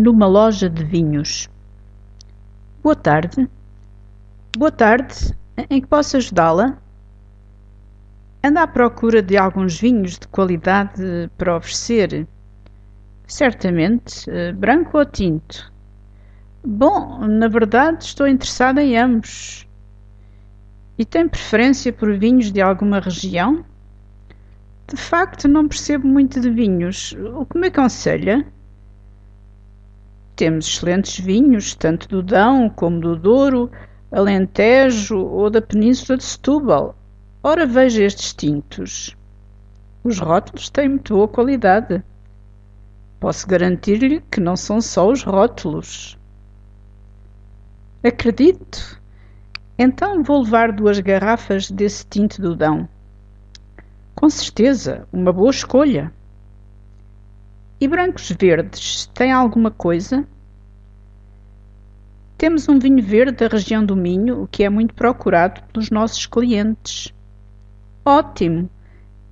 numa loja de vinhos. Boa tarde. Boa tarde. Em que posso ajudá-la? Anda à procura de alguns vinhos de qualidade para oferecer? Certamente. Eh, branco ou tinto? Bom, na verdade estou interessada em ambos. E tem preferência por vinhos de alguma região? De facto, não percebo muito de vinhos. O que me aconselha? Temos excelentes vinhos, tanto do Dão como do Douro, Alentejo ou da Península de Setúbal. Ora, veja estes tintos. Os rótulos têm muito boa qualidade. Posso garantir-lhe que não são só os rótulos. Acredito. Então vou levar duas garrafas desse tinto do Dão. Com certeza, uma boa escolha. E brancos verdes, tem alguma coisa? Temos um vinho verde da região do Minho, que é muito procurado pelos nossos clientes. Ótimo!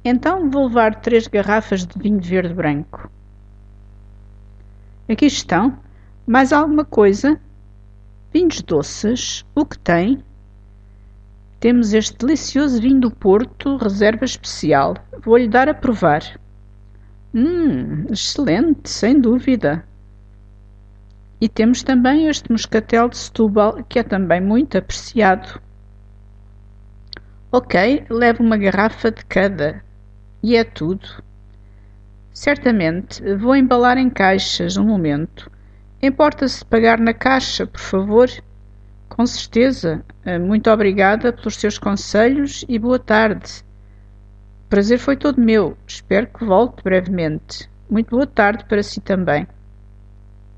Então vou levar três garrafas de vinho verde branco. Aqui estão. Mais alguma coisa? Vinhos doces, o que tem? Temos este delicioso vinho do Porto, reserva especial. Vou-lhe dar a provar. Hum, excelente, sem dúvida. E temos também este moscatel de Setúbal, que é também muito apreciado. Ok, levo uma garrafa de cada. E é tudo. Certamente, vou embalar em caixas um momento. Importa-se pagar na caixa, por favor? Com certeza. Eh, muito obrigada pelos seus conselhos e boa tarde. Prazer foi todo meu. Espero que volte brevemente. Muito boa tarde para si também.